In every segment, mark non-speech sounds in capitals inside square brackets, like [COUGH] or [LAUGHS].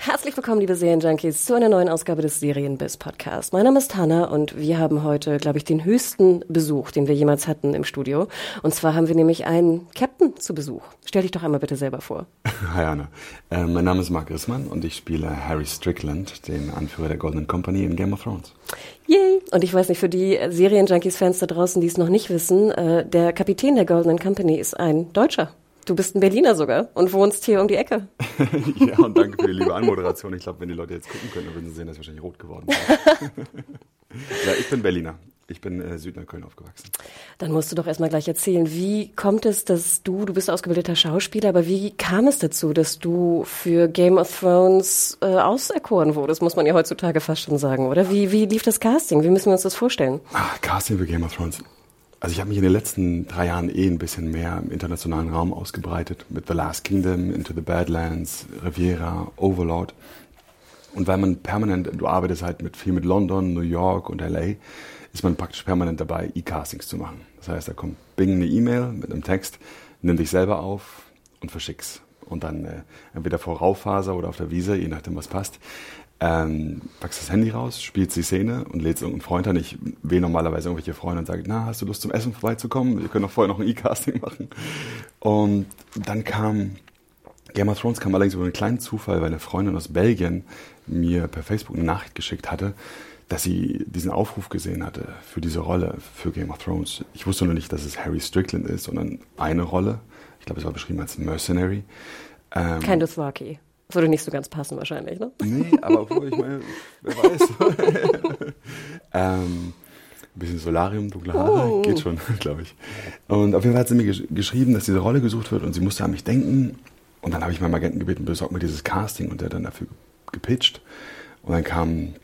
Herzlich willkommen, liebe Serienjunkies, zu einer neuen Ausgabe des Serienbiz Podcast. Mein Name ist Hanna und wir haben heute, glaube ich, den höchsten Besuch, den wir jemals hatten im Studio. Und zwar haben wir nämlich einen Captain zu Besuch. Stell dich doch einmal bitte selber vor. [LAUGHS] Hi Anna, äh, mein Name ist Mark Rissmann und ich spiele Harry Strickland, den Anführer der Golden Company in Game of Thrones. Yay! Und ich weiß nicht, für die Serienjunkies-Fans da draußen, die es noch nicht wissen, äh, der Kapitän der Golden Company ist ein Deutscher. Du bist ein Berliner sogar und wohnst hier um die Ecke. [LAUGHS] ja, und danke für die liebe Anmoderation. Ich glaube, wenn die Leute jetzt gucken können, dann würden sie sehen, dass ich wahrscheinlich rot geworden bin. [LAUGHS] ja, ich bin Berliner. Ich bin äh, Südneukölln aufgewachsen. Dann musst du doch erstmal gleich erzählen, wie kommt es, dass du, du bist ausgebildeter Schauspieler, aber wie kam es dazu, dass du für Game of Thrones äh, auserkoren wurdest, muss man ja heutzutage fast schon sagen, oder? Wie, wie lief das Casting? Wie müssen wir uns das vorstellen? Ah, Casting für Game of Thrones. Also ich habe mich in den letzten drei Jahren eh ein bisschen mehr im internationalen Raum ausgebreitet mit The Last Kingdom, Into the Badlands, Riviera, Overlord. Und weil man permanent, du arbeitest halt mit viel mit London, New York und LA, ist man praktisch permanent dabei, E-Castings zu machen. Das heißt, da kommt Bing eine E-Mail mit einem Text, nimm dich selber auf und verschick's. Und dann äh, entweder vor Rauffaser oder auf der Wiese, je nachdem was passt, ähm, packst das Handy raus, spielst die Szene und lädst irgendeinen Freund an. Ich wähle normalerweise irgendwelche Freunde und sage, na, hast du Lust zum Essen vorbeizukommen? Wir können doch vorher noch ein E-Casting machen. Und dann kam Game of Thrones kam allerdings über einen kleinen Zufall, weil eine Freundin aus Belgien mir per Facebook eine Nachricht geschickt hatte, dass sie diesen Aufruf gesehen hatte für diese Rolle für Game of Thrones. Ich wusste nur nicht, dass es Harry Strickland ist, sondern eine Rolle. Ich glaube, es war beschrieben als Mercenary. Ähm, Kein Dothraki. Würde nicht so ganz passen wahrscheinlich, ne? Nee, aber obwohl, ich meine, wer weiß. [LAUGHS] ähm, ein bisschen Solarium, dunkle Haare, oh. geht schon, [LAUGHS] glaube ich. Und auf jeden Fall hat sie mir gesch geschrieben, dass diese Rolle gesucht wird und sie musste an mich denken. Und dann habe ich meinen Agenten gebeten, besorgt mir dieses Casting und der hat dann dafür gepitcht. Und dann kam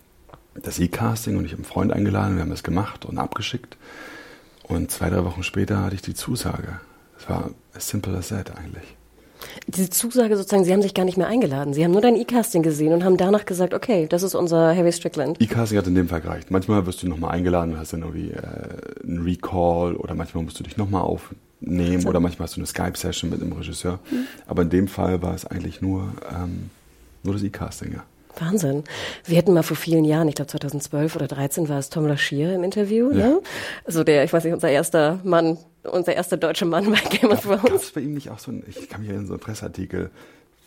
das E-Casting und ich habe einen Freund eingeladen, wir haben das gemacht und abgeschickt. Und zwei, drei Wochen später hatte ich die Zusage. Es war as simple as that eigentlich. Diese Zusage sozusagen, Sie haben sich gar nicht mehr eingeladen. Sie haben nur dein E-Casting gesehen und haben danach gesagt, okay, das ist unser Harry Strickland. E-Casting hat in dem Fall gereicht. Manchmal wirst du nochmal eingeladen und hast dann irgendwie äh, einen Recall oder manchmal musst du dich nochmal aufnehmen so. oder manchmal hast du eine Skype-Session mit einem Regisseur. Mhm. Aber in dem Fall war es eigentlich nur, ähm, nur das E-Casting, ja. Wahnsinn. Wir hätten mal vor vielen Jahren, ich glaube 2012 oder 13 war es Tom Lashir im Interview, ja. ne? Also der, ich weiß nicht, unser erster Mann unser erster deutscher Mann bei Game of Thrones. Gab es bei ihm nicht auch so ein, ich kann mich erinnern, so ein Presseartikel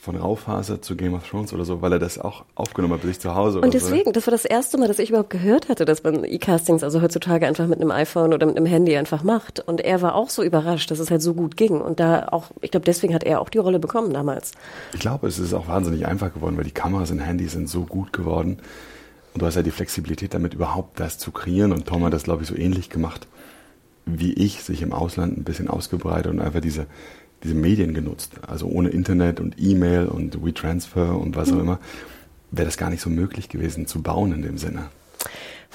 von Rauphase zu Game of Thrones oder so, weil er das auch aufgenommen hat bei sich zu Hause. Und deswegen, so, ne? das war das erste Mal, dass ich überhaupt gehört hatte, dass man E-Castings also heutzutage einfach mit einem iPhone oder mit einem Handy einfach macht. Und er war auch so überrascht, dass es halt so gut ging. Und da auch, ich glaube, deswegen hat er auch die Rolle bekommen damals. Ich glaube, es ist auch wahnsinnig einfach geworden, weil die Kameras und Handys sind so gut geworden. Und du hast ja die Flexibilität damit überhaupt das zu kreieren. Und Tom hat das, glaube ich, so ähnlich gemacht wie ich, sich im Ausland ein bisschen ausgebreitet und einfach diese, diese Medien genutzt. Also ohne Internet und E-Mail und WeTransfer und was auch mhm. immer, wäre das gar nicht so möglich gewesen zu bauen in dem Sinne.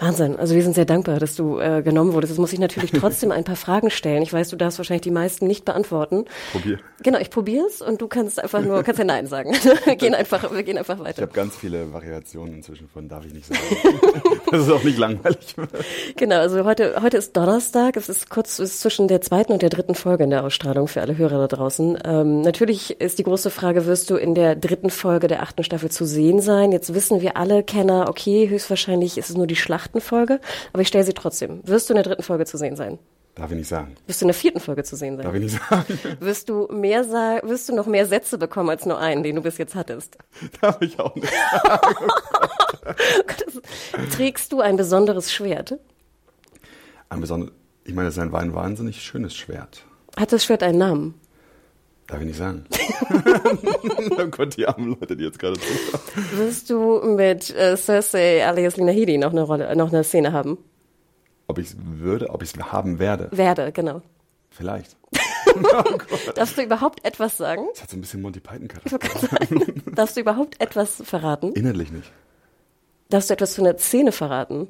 Wahnsinn. Also wir sind sehr dankbar, dass du äh, genommen wurdest. Jetzt muss ich natürlich [LAUGHS] trotzdem ein paar Fragen stellen. Ich weiß, du darfst wahrscheinlich die meisten nicht beantworten. Probier. Genau, ich probier's und du kannst einfach nur, kannst ja Nein sagen. [LAUGHS] wir gehen einfach, wir gehen einfach weiter. Ich habe ganz viele Variationen inzwischen von darf ich nicht sagen. [LAUGHS] das ist auch nicht langweilig. genau, also heute, heute ist Donnerstag. Es ist kurz es ist zwischen der zweiten und der dritten Folge in der Ausstrahlung für alle Hörer da draußen. Ähm, natürlich ist die große Frage, wirst du in der dritten Folge der achten Staffel zu sehen sein? Jetzt wissen wir alle, Kenner, okay, höchstwahrscheinlich ist es nur die Schlacht achten Folge, aber ich stelle sie trotzdem. Wirst du in der dritten Folge zu sehen sein? Darf ich nicht sagen. Wirst du in der vierten Folge zu sehen sein? Darf ich nicht sagen. [LAUGHS] Wirst du mehr sagen, wirst du noch mehr Sätze bekommen als nur einen, den du bis jetzt hattest? [LAUGHS] Darf ich auch nicht sagen. [LAUGHS] Trägst du ein besonderes Schwert? Ein besonderes, ich meine, es ist ein wahnsinnig schönes Schwert. Hat das Schwert einen Namen? Darf ich nicht sagen. [LAUGHS] oh Gott, die armen Leute, die jetzt gerade zuschauen. Wirst du mit äh, Cersei alias Lina Headey noch eine Rolle, noch eine Szene haben? Ob ich es würde, ob ich es haben werde? Werde, genau. Vielleicht. [LAUGHS] oh Darfst du überhaupt etwas sagen? Das hat so ein bisschen Monty Python [LAUGHS] Darfst du überhaupt etwas verraten? Inhaltlich nicht. Darfst du etwas von der Szene verraten?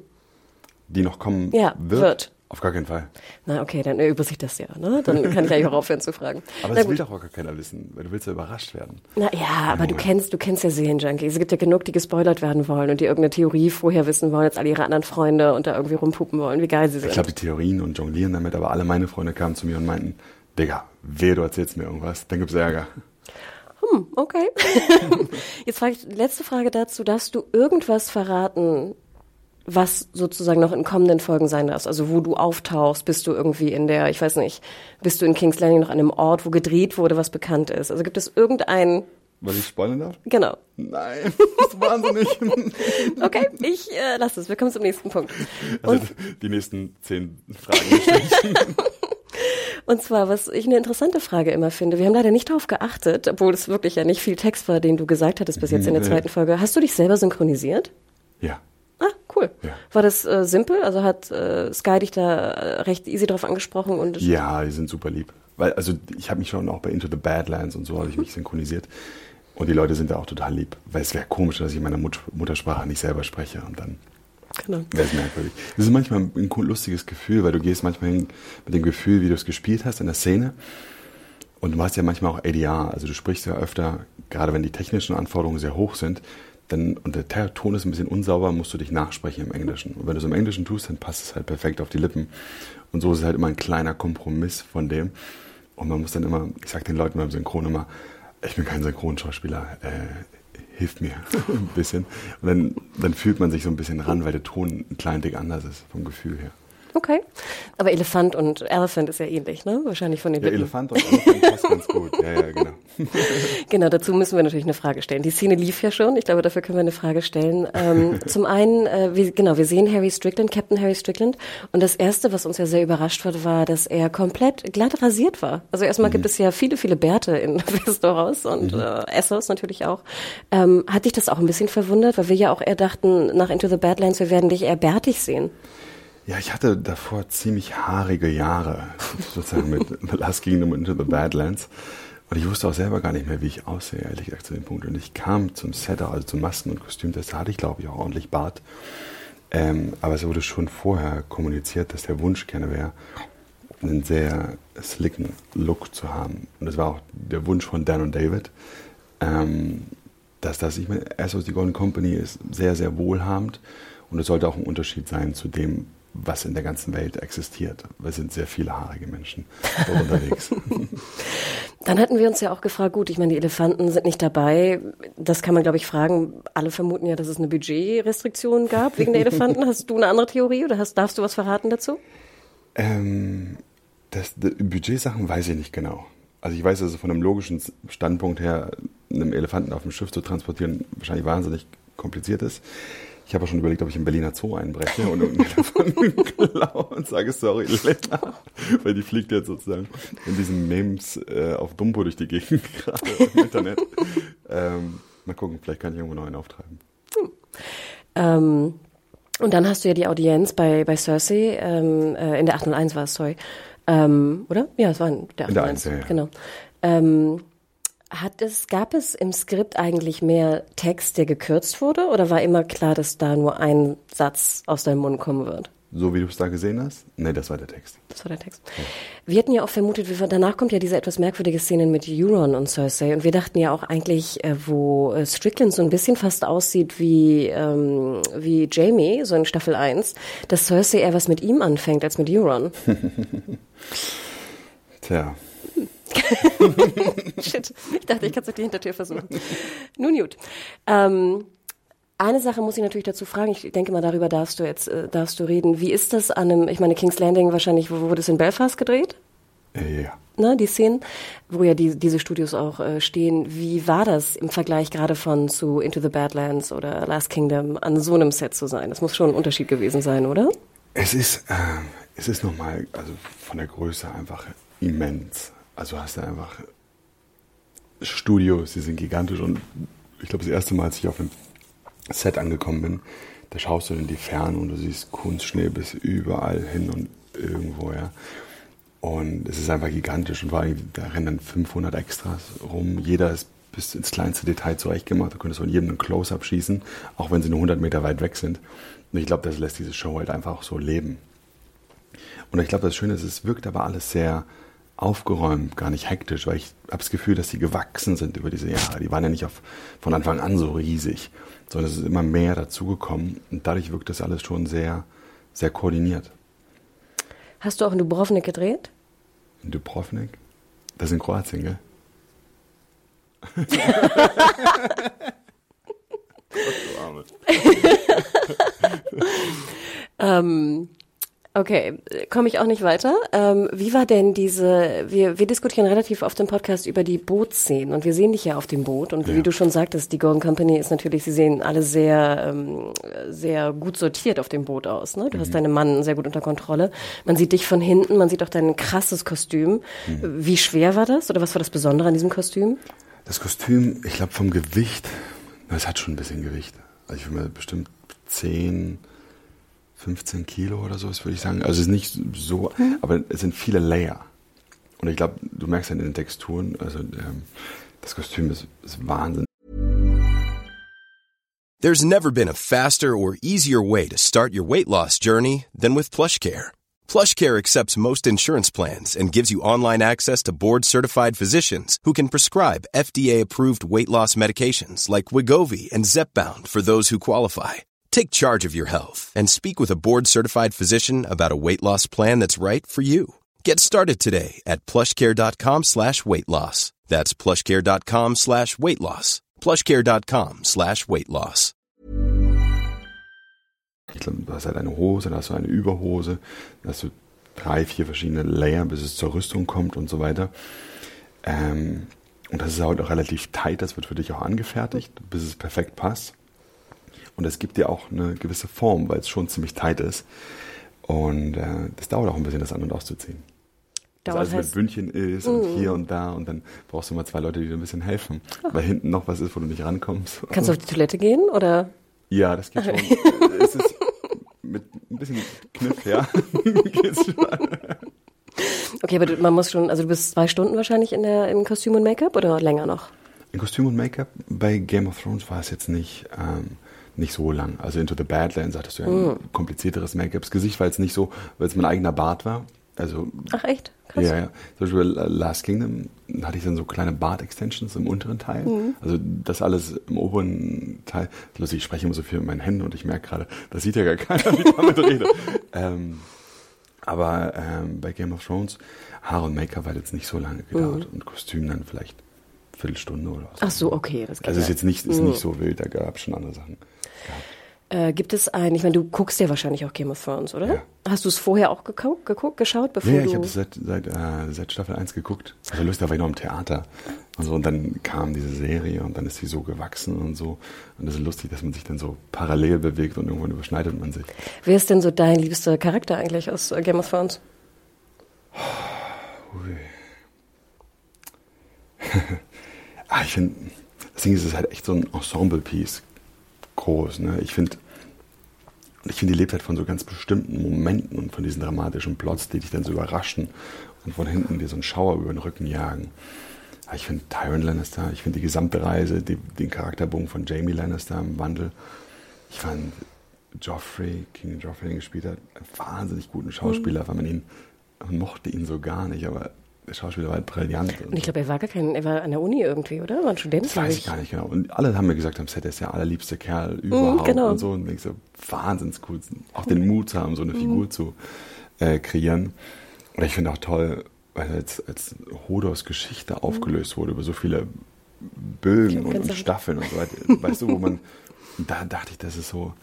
Die noch kommen ja, wird? wird. Auf gar keinen Fall. Na, okay, dann erübrigt sich das ja. Ne? Dann kann ich eigentlich auch aufhören zu fragen. Aber das will doch auch gar keiner wissen, weil du willst ja überrascht werden. Na ja, aber du kennst, du kennst ja Serienjunkies. Es gibt ja genug, die gespoilert werden wollen und die irgendeine Theorie vorher wissen wollen, jetzt alle ihre anderen Freunde und da irgendwie rumpuppen wollen, wie geil sie sind. Ich glaube, die Theorien und jonglieren damit, aber alle meine Freunde kamen zu mir und meinten, Digga, wehe, du erzählst mir irgendwas, dann gibt's Ärger. Hm, okay. [LAUGHS] Jetzt frage ich, letzte Frage dazu. Darfst du irgendwas verraten, was sozusagen noch in kommenden Folgen sein darf. Also wo du auftauchst, bist du irgendwie in der, ich weiß nicht, bist du in King's Landing noch an einem Ort, wo gedreht wurde, was bekannt ist. Also gibt es irgendein... Was ich spoilern darf? Genau. Nein, [LAUGHS] das ist wahnsinnig. [LAUGHS] okay, ich äh, lasse es. Wir kommen zum nächsten Punkt. Also Und, die nächsten zehn Fragen. [LAUGHS] Und zwar, was ich eine interessante Frage immer finde, wir haben leider nicht darauf geachtet, obwohl es wirklich ja nicht viel Text war, den du gesagt hattest bis jetzt in der zweiten Folge. Hast du dich selber synchronisiert? Ja. Ah, cool. Ja. War das äh, simpel? Also hat äh, Sky dich da äh, recht easy drauf angesprochen? und Ja, die sind super lieb. Weil, also ich habe mich schon auch bei Into the Badlands und so habe ich mich synchronisiert. Und die Leute sind da auch total lieb. Weil es wäre komisch, dass ich in meiner Mut Muttersprache nicht selber spreche und dann genau. wäre es merkwürdig. Das ist manchmal ein lustiges Gefühl, weil du gehst manchmal hin mit dem Gefühl, wie du es gespielt hast in der Szene. Und du machst ja manchmal auch ADR, also du sprichst ja öfter, gerade wenn die technischen Anforderungen sehr hoch sind, dann, und der Ton ist ein bisschen unsauber, musst du dich nachsprechen im Englischen. Und wenn du es im Englischen tust, dann passt es halt perfekt auf die Lippen. Und so ist es halt immer ein kleiner Kompromiss von dem. Und man muss dann immer, ich sag den Leuten beim Synchron immer, ich bin kein Synchronschauspieler, äh, hilft mir [LAUGHS] ein bisschen. Und dann, dann fühlt man sich so ein bisschen ran, weil der Ton ein klein Dick anders ist, vom Gefühl her. Okay. Aber Elefant und Elephant ist ja ähnlich, ne? Wahrscheinlich von den ja, Lippen. Elefant und Elephant passt ganz gut. Ja, ja, genau. [LAUGHS] genau, dazu müssen wir natürlich eine Frage stellen. Die Szene lief ja schon. Ich glaube, dafür können wir eine Frage stellen. Ähm, [LAUGHS] zum einen, äh, wir, genau, wir sehen Harry Strickland, Captain Harry Strickland. Und das erste, was uns ja sehr überrascht hat, war, dass er komplett glatt rasiert war. Also erstmal mhm. gibt es ja viele, viele Bärte in [LAUGHS] Westeros und mhm. äh, Essos natürlich auch. Ähm, hat dich das auch ein bisschen verwundert? Weil wir ja auch eher dachten, nach Into the Badlands, wir werden dich eher bärtig sehen. Ja, ich hatte davor ziemlich haarige Jahre, sozusagen mit The [LAUGHS] Last Kingdom Into the Badlands. Und ich wusste auch selber gar nicht mehr, wie ich aussehe, ehrlich gesagt, zu dem Punkt. Und ich kam zum Setter, also zum Masken- und Kostümtest, da hatte ich, glaube ich, auch ordentlich Bart. Ähm, aber es wurde schon vorher kommuniziert, dass der Wunsch gerne wäre, einen sehr slicken Look zu haben. Und das war auch der Wunsch von Dan und David. Ähm, dass das, ich meine, Essos, die Golden Company ist sehr, sehr wohlhabend. Und es sollte auch ein Unterschied sein zu dem, was in der ganzen Welt existiert. Wir sind sehr viele haarige Menschen unterwegs. [LAUGHS] Dann hatten wir uns ja auch gefragt, gut, ich meine, die Elefanten sind nicht dabei. Das kann man, glaube ich, fragen. Alle vermuten ja, dass es eine Budgetrestriktion gab wegen der Elefanten. [LAUGHS] Hast du eine andere Theorie oder hast, darfst du was verraten dazu? Ähm, das, Budgetsachen weiß ich nicht genau. Also ich weiß, dass es von einem logischen Standpunkt her, einem Elefanten auf dem Schiff zu transportieren, wahrscheinlich wahnsinnig kompliziert ist. Ich habe schon überlegt, ob ich im Berliner Zoo einbreche und irgendeinen [LAUGHS] davon klaue und sage, sorry, Lena. Weil die fliegt jetzt sozusagen in diesen Memes äh, auf Dumbo durch die Gegend [LAUGHS] gerade im Internet. Ähm, mal gucken, vielleicht kann ich irgendwo noch einen auftreiben. Hm. Ähm, und dann hast du ja die Audienz bei, bei Cersei, ähm, äh, in der 801 war es, sorry. Ähm, oder? Ja, es war in der 801. In der 1, ja, ja. Genau. Hat es, gab es im Skript eigentlich mehr Text, der gekürzt wurde, oder war immer klar, dass da nur ein Satz aus deinem Mund kommen wird? So wie du es da gesehen hast? Nee, das war der Text. Das war der Text. Ja. Wir hatten ja auch vermutet, danach kommt ja diese etwas merkwürdige Szene mit Euron und Cersei. Und wir dachten ja auch eigentlich, äh, wo äh, Strickland so ein bisschen fast aussieht wie, ähm, wie Jamie, so in Staffel 1, dass Cersei eher was mit ihm anfängt als mit Euron. [LAUGHS] Tja. [LAUGHS] Shit. Ich dachte, ich kann es durch die Hintertür versuchen. Nun gut. Ähm, eine Sache muss ich natürlich dazu fragen. Ich denke mal, darüber darfst du jetzt äh, darfst du reden. Wie ist das an einem, ich meine, King's Landing wahrscheinlich, wo wurde es in Belfast gedreht? Äh, ja. Na, die Szenen, wo ja die, diese Studios auch äh, stehen. Wie war das im Vergleich gerade von zu Into the Badlands oder Last Kingdom an so einem Set zu sein? Das muss schon ein Unterschied gewesen sein, oder? Es ist, äh, es ist nochmal, also von der Größe einfach immens. Also hast du einfach Studios, die sind gigantisch und ich glaube, das erste Mal, als ich auf dem Set angekommen bin, da schaust du in die Ferne und du siehst Kunstschnee bis überall hin und irgendwo, ja. Und es ist einfach gigantisch und vor allem, da rennen dann 500 Extras rum. Jeder ist bis ins kleinste Detail zurechtgemacht. Du könntest von jedem einen Close-Up schießen, auch wenn sie nur 100 Meter weit weg sind. Und ich glaube, das lässt diese Show halt einfach auch so leben. Und ich glaube, das Schöne ist, es wirkt aber alles sehr aufgeräumt, gar nicht hektisch, weil ich habe das Gefühl, dass sie gewachsen sind über diese Jahre. Die waren ja nicht auf, von Anfang an so riesig, sondern es ist immer mehr dazugekommen und dadurch wirkt das alles schon sehr, sehr koordiniert. Hast du auch in Dubrovnik gedreht? In Dubrovnik? Das ist in Kroatien, gell? [LAUGHS] [LAUGHS] ähm, okay, komme ich auch nicht weiter. Ähm, wie war denn diese, wir, wir diskutieren relativ oft im Podcast über die Bootszenen und wir sehen dich ja auf dem Boot und ja. wie du schon sagtest, die Golden Company ist natürlich, sie sehen alle sehr, ähm, sehr gut sortiert auf dem Boot aus. Ne? Du mhm. hast deinen Mann sehr gut unter Kontrolle. Man sieht dich von hinten, man sieht auch dein krasses Kostüm. Mhm. Wie schwer war das oder was war das Besondere an diesem Kostüm? Das Kostüm, ich glaube vom Gewicht, es hat schon ein bisschen Gewicht. Also ich würde mir bestimmt 10, 15 Kilo oder so, würde ich sagen. Also es ist nicht so, aber es sind viele Layer. Und ich glaube, du merkst dann in den Texturen, also ähm, das Kostüm ist, ist Wahnsinn. There's never been a faster or easier way to start your weight loss journey than with PlushCare. PlushCare accepts most insurance plans and gives you online access to board-certified physicians who can prescribe FDA-approved weight loss medications like Wigovi and Zepbound for those who qualify. Take charge of your health and speak with a board-certified physician about a weight loss plan that's right for you. Get started today at plushcare.com slash weight loss. That's plushcare.com slash weight loss. plushcare.com slash weight loss. Du hast halt eine Hose, dann hast du eine Überhose, dann hast du drei, vier verschiedene Layer, bis es zur Rüstung kommt und so weiter. Ähm, und das ist halt auch relativ tight, das wird für dich auch angefertigt, bis es perfekt passt. Und es gibt dir auch eine gewisse Form, weil es schon ziemlich tight ist. Und äh, das dauert auch ein bisschen, das an- und auszuziehen. Dauert also alles mit Bündchen ist und mm. hier und da und dann brauchst du mal zwei Leute, die dir ein bisschen helfen, oh. weil hinten noch was ist, wo du nicht rankommst. Kannst du auf die Toilette gehen oder? Ja, das geht schon. [LAUGHS] es ist mit ein bisschen Kniff, ja. [LAUGHS] Geht's schon. Okay, aber man muss schon, also du bist zwei Stunden wahrscheinlich in der, im Kostüm und Make-up oder länger noch? In Kostüm und Make-up bei Game of Thrones war es jetzt nicht. Ähm, nicht so lang. Also Into the Badlands hattest du ja ein mm. komplizierteres Make-up. Das Gesicht war jetzt nicht so, weil es mein eigener Bart war. Also, Ach echt? Krass. Ja, ja. Zum Beispiel Last Kingdom hatte ich dann so kleine Bart-Extensions im unteren Teil. Mhm. Also das alles im oberen Teil. Lustig, ich spreche immer so viel mit meinen Händen und ich merke gerade, das sieht ja gar keiner, wie ich [LAUGHS] damit rede. ähm, aber ähm, bei Game of Thrones, Haare und Make-up hat jetzt nicht so lange gedauert mhm. und Kostüm dann vielleicht Viertelstunde oder so. Ach so, okay. Das geht also ist jetzt nicht, ist nicht so wild, da gab es schon andere Sachen. Äh, gibt es ein, ich meine, du guckst ja wahrscheinlich auch Game of Thrones, oder? Ja. Hast du es vorher auch geguckt, geguckt geschaut, bevor ja, du... ich habe es seit, seit, äh, seit Staffel 1 geguckt. Also lustig, da war ich noch im Theater. Und, so, und dann kam diese Serie und dann ist sie so gewachsen und so. Und das ist lustig, dass man sich dann so parallel bewegt und irgendwann überschneidet man sich. Wer ist denn so dein liebster Charakter eigentlich aus äh, Game of Thrones? Ui. Ah, ich finde, das Ding ist, es ist halt echt so ein Ensemble-Piece groß. Ne? Ich finde, ich finde, die lebt halt von so ganz bestimmten Momenten und von diesen dramatischen Plots, die dich dann so überraschen und von hinten dir so einen Schauer über den Rücken jagen. Aber ich finde Tyron Lannister, ich finde die gesamte Reise, die, den Charakterbogen von Jamie Lannister im Wandel. Ich fand Joffrey, King Joffrey, den gespielt hat, einen wahnsinnig guten Schauspieler, mhm. weil man ihn, man mochte ihn so gar nicht, aber Schauspieler war halt brillant. Und ich glaube, er war gar kein, er war an der Uni irgendwie, oder? War ein Student? Das weiß ich gar nicht genau. Und alle haben mir gesagt, am Set ist der allerliebste Kerl mhm, überhaupt mm, genau. und so. Und ich so, wahnsinns cool, auch den Mut zu haben, so eine mm. Figur zu äh, kreieren. Und ich finde auch toll, weil als, als Hodors Geschichte mhm. aufgelöst wurde über so viele Bögen und, und Staffeln und so weiter, [LAUGHS] weißt du, wo man, da dachte ich, das ist so,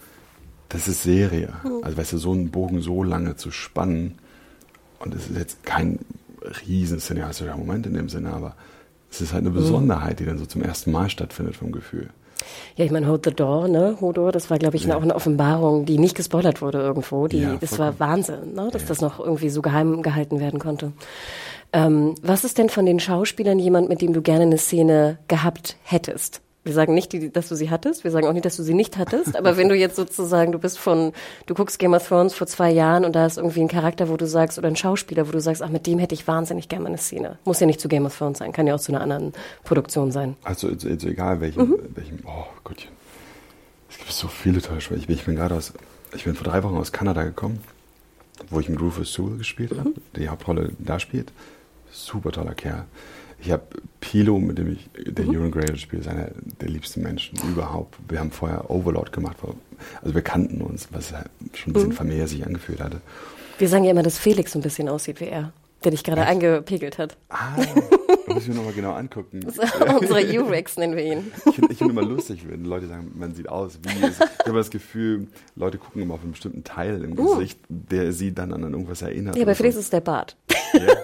das ist Serie. Mhm. Also weißt du, so einen Bogen so lange zu spannen und es ist jetzt kein riesen cineastischer Moment in dem Sinne, aber es ist halt eine Besonderheit, die dann so zum ersten Mal stattfindet vom Gefühl. Ja, ich meine, Hold the Door, ne? Hodor, das war, glaube ich, ja. auch eine Offenbarung, die nicht gespoilert wurde irgendwo. Die, ja, das war Wahnsinn, ne? dass ja. das noch irgendwie so geheim gehalten werden konnte. Ähm, was ist denn von den Schauspielern jemand, mit dem du gerne eine Szene gehabt hättest? Wir sagen nicht, dass du sie hattest, wir sagen auch nicht, dass du sie nicht hattest, aber wenn du jetzt sozusagen, du bist von, du guckst Game of Thrones vor zwei Jahren und da ist irgendwie ein Charakter, wo du sagst, oder ein Schauspieler, wo du sagst, ach, mit dem hätte ich wahnsinnig gerne eine Szene. Muss ja nicht zu Game of Thrones sein, kann ja auch zu einer anderen Produktion sein. Also, also, also egal welchen, mhm. welchen, oh Gottchen. Es gibt so viele tolle Spiele. Ich bin, ich bin gerade aus, ich bin vor drei Wochen aus Kanada gekommen, wo ich mit Rufus Sewell gespielt mhm. habe, der die Hauptrolle da spielt. Super toller Kerl. Ich habe Pilo, mit dem ich der mhm. Euron Grey spiele, ist einer der liebsten Menschen überhaupt. Wir haben vorher Overlord gemacht, also wir kannten uns, was schon ein bisschen mhm. familiär sich angefühlt hatte. Wir sagen ja immer, dass Felix so ein bisschen aussieht wie er, der dich gerade eingepegelt hat. Ah, [LAUGHS] muss ich mir nochmal genau angucken. Unsere U-Rex nennen wir ihn. Ich finde find immer lustig, wenn Leute sagen, man sieht aus wie es. Ich habe das Gefühl, Leute gucken immer auf einen bestimmten Teil im uh. Gesicht, der sie dann an irgendwas erinnert. Ja, bei Felix so. ist der Bart. Ja.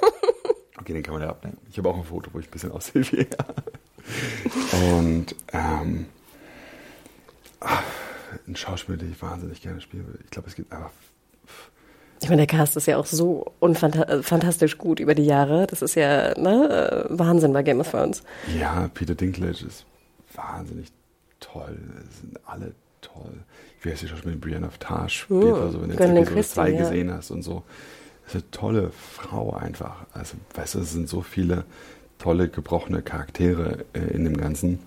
Okay, den kann man ja abnehmen. Ich habe auch ein Foto, wo ich ein bisschen er. [LAUGHS] Und ähm, ach, ein Schauspieler, den ich wahnsinnig gerne spiele. Ich glaube, es gibt einfach. Ich meine, der Cast ist ja auch so unfantastisch äh, gut über die Jahre. Das ist ja ne, äh, Wahnsinn bei Game of Thrones. Ja, Peter Dinklage ist wahnsinnig toll. Es sind alle toll. Ich weiß nicht, mit Brienne of Tarsh spielt, uh, also wenn du jetzt Episode 2 ja. gesehen hast und so ist eine tolle Frau einfach. Also, weißt du, es sind so viele tolle, gebrochene Charaktere äh, in dem Ganzen,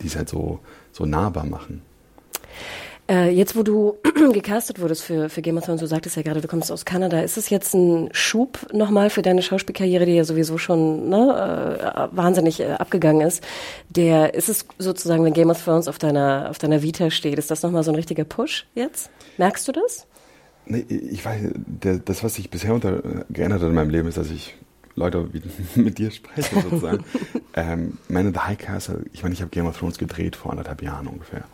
die es halt so, so nahbar machen. Äh, jetzt, wo du [CLEARS THROAT] gecastet wurdest für, für Game of Thrones, du sagtest ja gerade, du kommst aus Kanada, ist es jetzt ein Schub nochmal für deine Schauspielkarriere, die ja sowieso schon ne, äh, wahnsinnig äh, abgegangen ist? Der, ist es sozusagen, wenn Game of Thrones auf deiner, auf deiner Vita steht, ist das nochmal so ein richtiger Push jetzt? Merkst du das? Nee, ich weiß, der, das, was sich bisher unter, geändert hat in meinem Leben, ist, dass ich Leute wie [LAUGHS] mit dir spreche, sozusagen. [LAUGHS] ähm, Man in the High Castle, ich meine, ich habe Game of Thrones gedreht vor anderthalb Jahren ungefähr.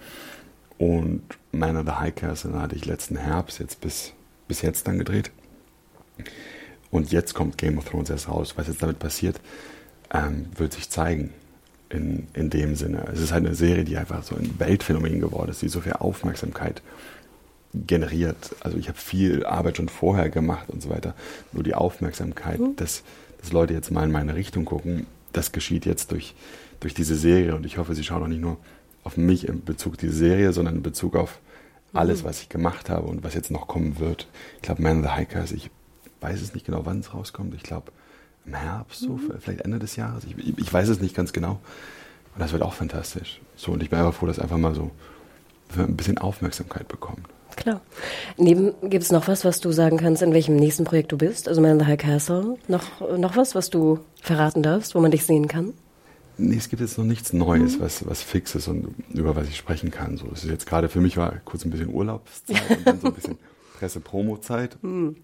Und Man in the High Castle hatte ich letzten Herbst jetzt bis, bis jetzt dann gedreht. Und jetzt kommt Game of Thrones erst raus. Was jetzt damit passiert, ähm, wird sich zeigen. In, in dem Sinne. Es ist halt eine Serie, die einfach so ein Weltphänomen geworden ist, die so viel Aufmerksamkeit generiert. Also ich habe viel Arbeit schon vorher gemacht und so weiter. Nur die Aufmerksamkeit, mhm. dass, dass Leute jetzt mal in meine Richtung gucken, das geschieht jetzt durch, durch diese Serie. Und ich hoffe, sie schauen auch nicht nur auf mich in Bezug auf diese Serie, sondern in Bezug auf alles, mhm. was ich gemacht habe und was jetzt noch kommen wird. Ich glaube, Man of the Hikers, ich weiß es nicht genau, wann es rauskommt. Ich glaube, im Herbst, so, mhm. vielleicht Ende des Jahres. Ich, ich, weiß es nicht ganz genau. Und das wird auch fantastisch. So, und ich bin einfach froh, dass einfach mal so ein bisschen Aufmerksamkeit bekommt. Klar. Neben gibt es noch was, was du sagen kannst, in welchem nächsten Projekt du bist? Also Man in the High Castle. Noch, noch was, was du verraten darfst, wo man dich sehen kann? Nee, es gibt jetzt noch nichts Neues, mhm. was, was fix ist und über was ich sprechen kann. So, es ist jetzt gerade für mich war kurz ein bisschen Urlaubszeit und dann so ein bisschen [LAUGHS] Presse-Promo-Zeit. Mhm.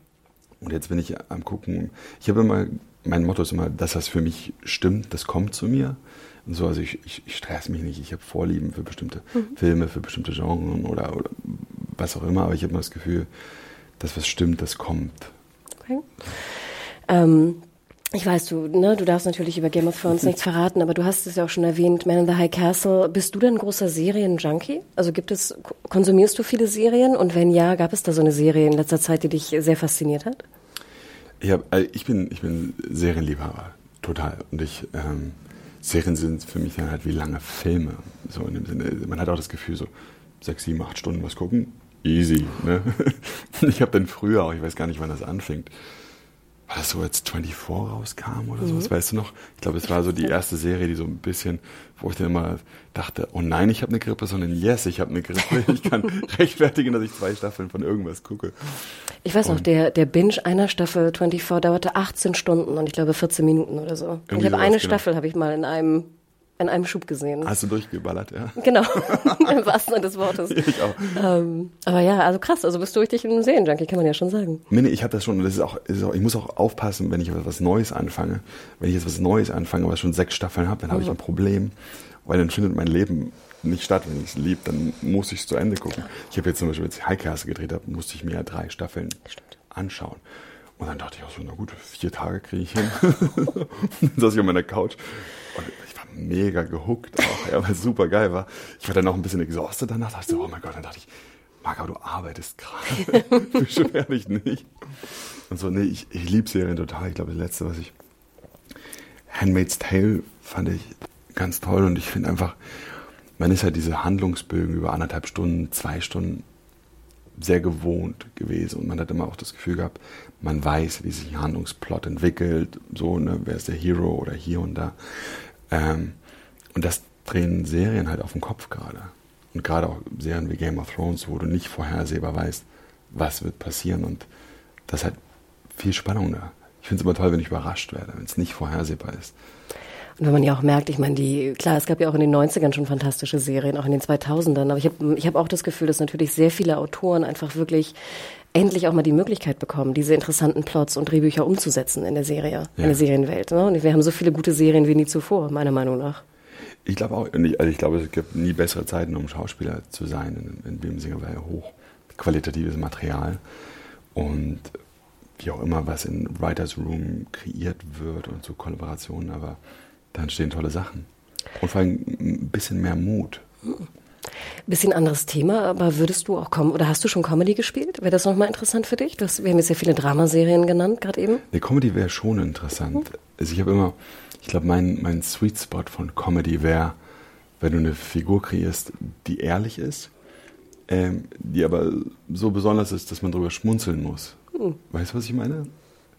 Und jetzt bin ich am gucken. Ich habe immer, mein Motto ist immer, das, was für mich stimmt, das kommt zu mir. Und so, also ich, ich, ich stress mich nicht. Ich habe Vorlieben für bestimmte mhm. Filme, für bestimmte Genres oder, oder was auch immer, aber ich habe immer das Gefühl, dass was stimmt, das kommt. Okay. Ähm, ich weiß, du, ne, du darfst natürlich über Game of Thrones nichts verraten, aber du hast es ja auch schon erwähnt, Man in the High Castle. Bist du denn ein großer Serienjunkie? Also gibt es, konsumierst du viele Serien? Und wenn ja, gab es da so eine Serie in letzter Zeit, die dich sehr fasziniert hat? Ich, hab, äh, ich bin, ich bin Serienliebhaber, total. Und ich, ähm, Serien sind für mich dann halt wie lange Filme. So in dem Sinne, man hat auch das Gefühl, so sechs, sieben, acht Stunden was gucken, easy. Ne? [LAUGHS] Ich habe dann früher auch, ich weiß gar nicht, wann das anfängt, war das so, als 24 rauskam oder mhm. sowas, weißt du noch? Ich glaube, es war so die erste Serie, die so ein bisschen, wo ich dann immer dachte, oh nein, ich habe eine Grippe, sondern yes, ich habe eine Grippe. Ich kann [LAUGHS] rechtfertigen, dass ich zwei Staffeln von irgendwas gucke. Ich weiß noch, der, der Binge einer Staffel 24 dauerte 18 Stunden und ich glaube 14 Minuten oder so. Und ich habe eine genau. Staffel, habe ich mal in einem in einem Schub gesehen. Hast du durchgeballert, ja? Genau, [LAUGHS] [LAUGHS] im wahrsten Sinne des Wortes. Ich auch. Ähm, aber ja, also krass, also bist du richtig ein Serienjunkie, kann man ja schon sagen. Nee, nee, ich habe das schon, das ist auch, ist auch, ich muss auch aufpassen, wenn ich was Neues anfange. Wenn ich jetzt was Neues anfange, was schon sechs Staffeln habe, dann habe ich mhm. ein Problem, weil dann findet mein Leben nicht statt. Wenn ich es lieb, dann muss ich es zu Ende gucken. Ich habe jetzt zum Beispiel, als ich Highcast gedreht habe, musste ich mir ja drei Staffeln Stimmt. anschauen. Und dann dachte ich auch so, na gut, vier Tage kriege ich hin. [LAUGHS] dann saß ich auf meiner Couch und mega gehuckt auch, ja, weil es super geil war. Ich war dann auch ein bisschen exhausted danach, dachte so, oh mein Gott, dann dachte ich, Marco, du arbeitest gerade. Beschwer [LAUGHS] dich nicht. Und so, nee, ich, ich liebe Serien total. Ich glaube, das letzte, was ich, Handmaid's Tale fand ich ganz toll und ich finde einfach, man ist halt diese Handlungsbögen über anderthalb Stunden, zwei Stunden sehr gewohnt gewesen und man hat immer auch das Gefühl gehabt, man weiß, wie sich ein Handlungsplot entwickelt, so, ne, wer ist der Hero oder hier und da. Ähm, und das drehen Serien halt auf den Kopf gerade. Und gerade auch Serien wie Game of Thrones, wo du nicht vorhersehbar weißt, was wird passieren und das hat viel Spannung da. Ich finde es immer toll, wenn ich überrascht werde, wenn es nicht vorhersehbar ist. Und wenn man ja auch merkt, ich meine, die, klar, es gab ja auch in den 90ern schon fantastische Serien, auch in den 2000ern, aber ich habe ich hab auch das Gefühl, dass natürlich sehr viele Autoren einfach wirklich endlich auch mal die Möglichkeit bekommen, diese interessanten Plots und Drehbücher umzusetzen in der Serie, ja. in der Serienwelt. Ne? Und wir haben so viele gute Serien wie nie zuvor, meiner Meinung nach. Ich glaube auch, also ich glaube, es gibt nie bessere Zeiten, um Schauspieler zu sein in, in dem Sinne, weil hochqualitatives Material und wie auch immer, was in Writers Room kreiert wird und so Kollaborationen, aber da entstehen tolle Sachen. Und vor allem ein bisschen mehr Mut. Bisschen anderes Thema, aber würdest du auch kommen oder hast du schon Comedy gespielt? Wäre das nochmal interessant für dich? Hast, wir haben jetzt sehr viele Dramaserien genannt, gerade eben. Nee, Comedy wäre schon interessant. Mhm. Also ich habe immer, ich glaube, mein, mein Sweet Spot von Comedy wäre, wenn du eine Figur kreierst, die ehrlich ist, ähm, die aber so besonders ist, dass man drüber schmunzeln muss. Mhm. Weißt du, was ich meine?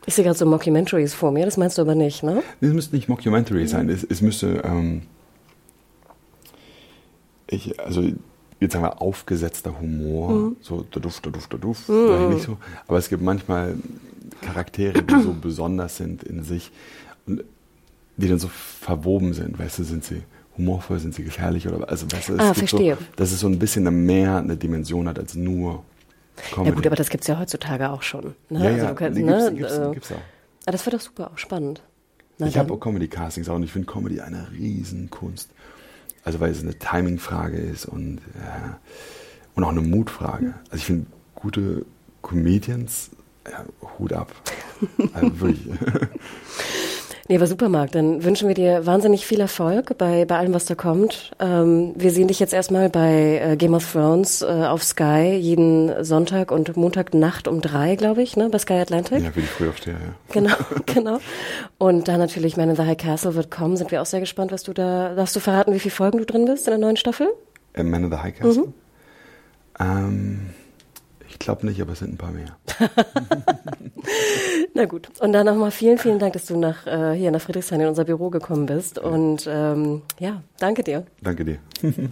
Ich sehe gerade so Mockumentaries vor mir, das meinst du aber nicht, ne? Es müsste nicht Mockumentary mhm. sein, es, es müsste, ähm, ich, also jetzt sagen wir aufgesetzter Humor, mhm. so da duft, da duft, da duft, mhm. nicht so. Aber es gibt manchmal Charaktere, die so besonders sind in sich und die dann so verwoben sind, weißt du, sind sie humorvoll, sind sie gefährlich oder also weißt du, ah, verstehe. So, dass es so ein bisschen mehr eine Dimension hat als nur Comedy. Ja gut, aber das gibt es ja heutzutage auch schon. Ne? Ja, ja, also kannst, nee, ne? gibt's, gibt's, gibt's auch. Ah, das wäre doch super, auch spannend. Na ich habe auch Comedy-Castings auch und ich finde Comedy eine Riesenkunst. Also weil es eine Timing-Frage ist und, ja, und auch eine Mutfrage. Also ich finde gute Comedians, ja, Hut ab. Also wirklich. [LAUGHS] [LAUGHS] Nee, war super, Marc. Dann wünschen wir dir wahnsinnig viel Erfolg bei, bei allem, was da kommt. Ähm, wir sehen dich jetzt erstmal bei äh, Game of Thrones äh, auf Sky jeden Sonntag und Montagnacht um drei, glaube ich, ne, bei Sky Atlantic. Ja, wie ich früh aufstehe, ja. Genau, [LAUGHS] genau. Und dann natürlich Man in the High Castle wird kommen. Sind wir auch sehr gespannt, was du da, darfst du verraten, wie viele Folgen du drin bist in der neuen Staffel? Äh, Man in the High Castle? Mhm. Ähm, ich glaube nicht, aber es sind ein paar mehr. [LAUGHS] Na gut. Und dann nochmal vielen, vielen Dank, dass du nach, äh, hier nach Friedrichshain in unser Büro gekommen bist. Und ähm, ja, danke dir. Danke dir. [LAUGHS]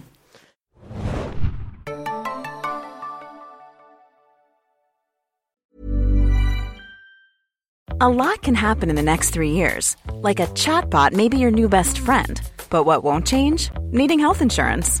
A lot can happen in the next three years. Like a chatbot may be your new best friend. But what won't change? Needing health insurance.